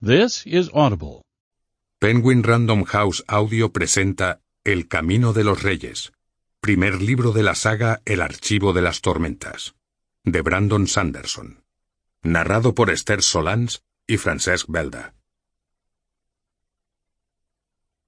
This is Audible. Penguin Random House Audio presenta El Camino de los Reyes, primer libro de la saga El Archivo de las Tormentas, de Brandon Sanderson, narrado por Esther Solans y Francesc Belda.